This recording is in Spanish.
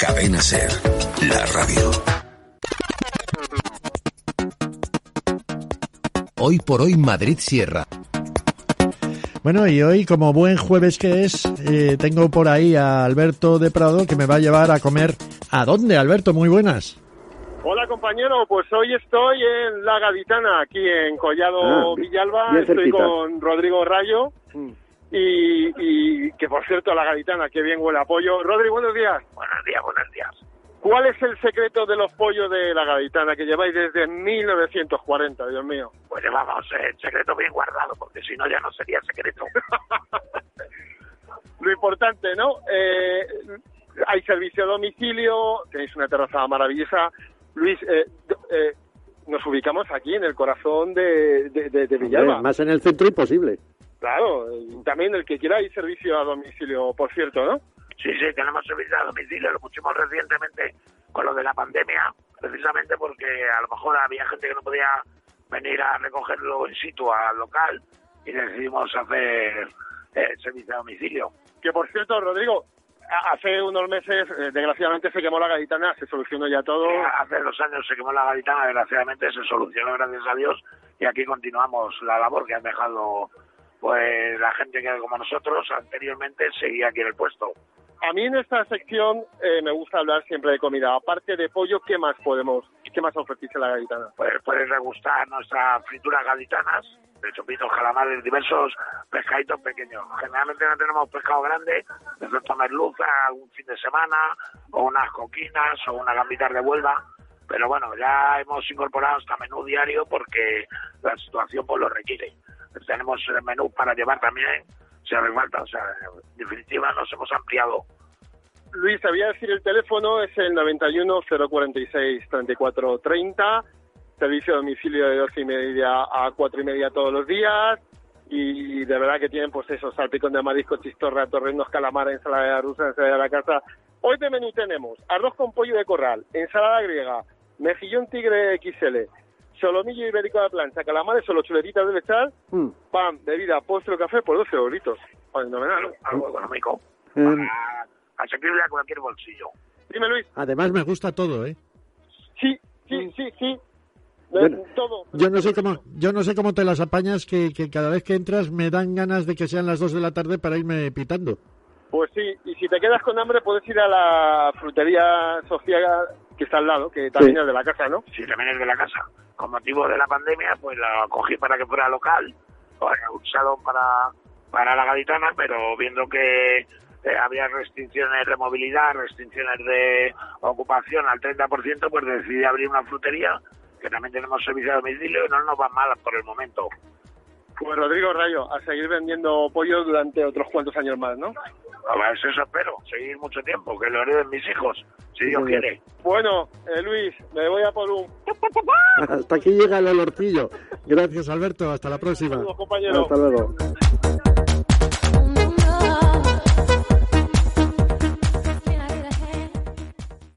Cadena Ser, la radio. Hoy por hoy Madrid Sierra. Bueno, y hoy, como buen jueves que es, eh, tengo por ahí a Alberto de Prado que me va a llevar a comer. ¿A dónde, Alberto? Muy buenas. Hola compañero, pues hoy estoy en La Gaditana, aquí en Collado Ah, Villalba, estoy cerquita. con Rodrigo Rayo Mm. Y, y que por cierto La Gaditana, que bien huele a pollo. Rodrigo, buenos días. Buenos días, buenos días. ¿Cuál es el secreto de los pollos de La Gaditana que lleváis desde 1940, Dios mío? Pues vamos, eh, secreto bien guardado, porque si no ya no sería secreto. Lo importante, ¿no? Eh, hay servicio a domicilio, tenéis una terraza maravillosa. Luis, eh, eh, nos ubicamos aquí en el corazón de, de, de- de Villalba. Hombre, más en el centro imposible. Claro, también el que quiera hay servicio a domicilio, por cierto, ¿no? Sí, sí, tenemos servicio a domicilio, lo pusimos recientemente con lo de la pandemia, precisamente porque a lo mejor había gente que no podía venir a recogerlo in situ al local y decidimos hacer eh, servicio a domicilio. Que por cierto, Rodrigo, hace unos meses, eh, desgraciadamente se quemó la gaditana, se solucionó ya todo. Hace dos años se quemó la gaditana, desgraciadamente se solucionó, gracias a Dios, y aquí continuamos la labor que han dejado pues la gente que como nosotros anteriormente seguía aquí en el puesto. A mí en esta sección eh, me gusta hablar siempre de comida. Aparte de pollo, ¿qué más podemos, qué más ofrecéis en la gaditana? Pues puedes degustar nuestras frituras gaditanas, de chopitos, calamares, diversos pescaditos pequeños. Generalmente no tenemos pescado grande, de pronto merluza algún fin de semana, o unas coquinas, o unas gambitas de Huelva. Pero bueno, ya hemos incorporado hasta menú diario porque la situación pues lo requiere. Tenemos menú para llevar también, si hace falta. O sea, en definitiva nos hemos ampliado. Luis, te voy a decir el teléfono, es el 91 046 34 30, servicio domicilio de 12 y media a 4 y media todos los días, y de verdad que tienen pues eso, salpicón de marisco, chistorra, torrenos, calamar, ensalada rusa, ensalada de la casa. Hoy de menú tenemos arroz con pollo de corral, ensalada griega, mejillón tigre XL, solomillo ibérico de plancha, calamares o los chuletitas de lechal, Mm. pan, bebida, postre o café por 12 euritos. Fenomenal. Algo económico. Para asequible a cualquier bolsillo. Dime Luis. Además, me gusta todo, ¿eh? Sí, sí, sí, sí. Yo- Eh, todo. Yo no sé cómo, yo no sé cómo te las apañas que, que cada vez que entras me dan ganas de que sean las dos de la tarde para irme pitando. Pues sí, y si te quedas con hambre puedes ir a la frutería Sofía que está al lado, que también Sí. es de la casa, ¿no? si también es de la casa. Con motivo de la pandemia, pues la cogí para que fuera local, un salón para, para la gaditana, pero viendo que eh, había restricciones de movilidad, restricciones de ocupación al 30%, pues decidí abrir una frutería, que también tenemos servicio a domicilio y no nos va mal por el momento. Pues Rodrigo Rayo, a seguir vendiendo pollo durante otros cuantos años más, ¿no? A ver, eso espero, seguir mucho tiempo, que lo hereden mis hijos, si Dios quiere. Bueno, eh, Luis, me voy a por un... Hasta aquí llega el olorcillo. Gracias, Alberto. Hasta la próxima. Saludos, compañero. Hasta luego.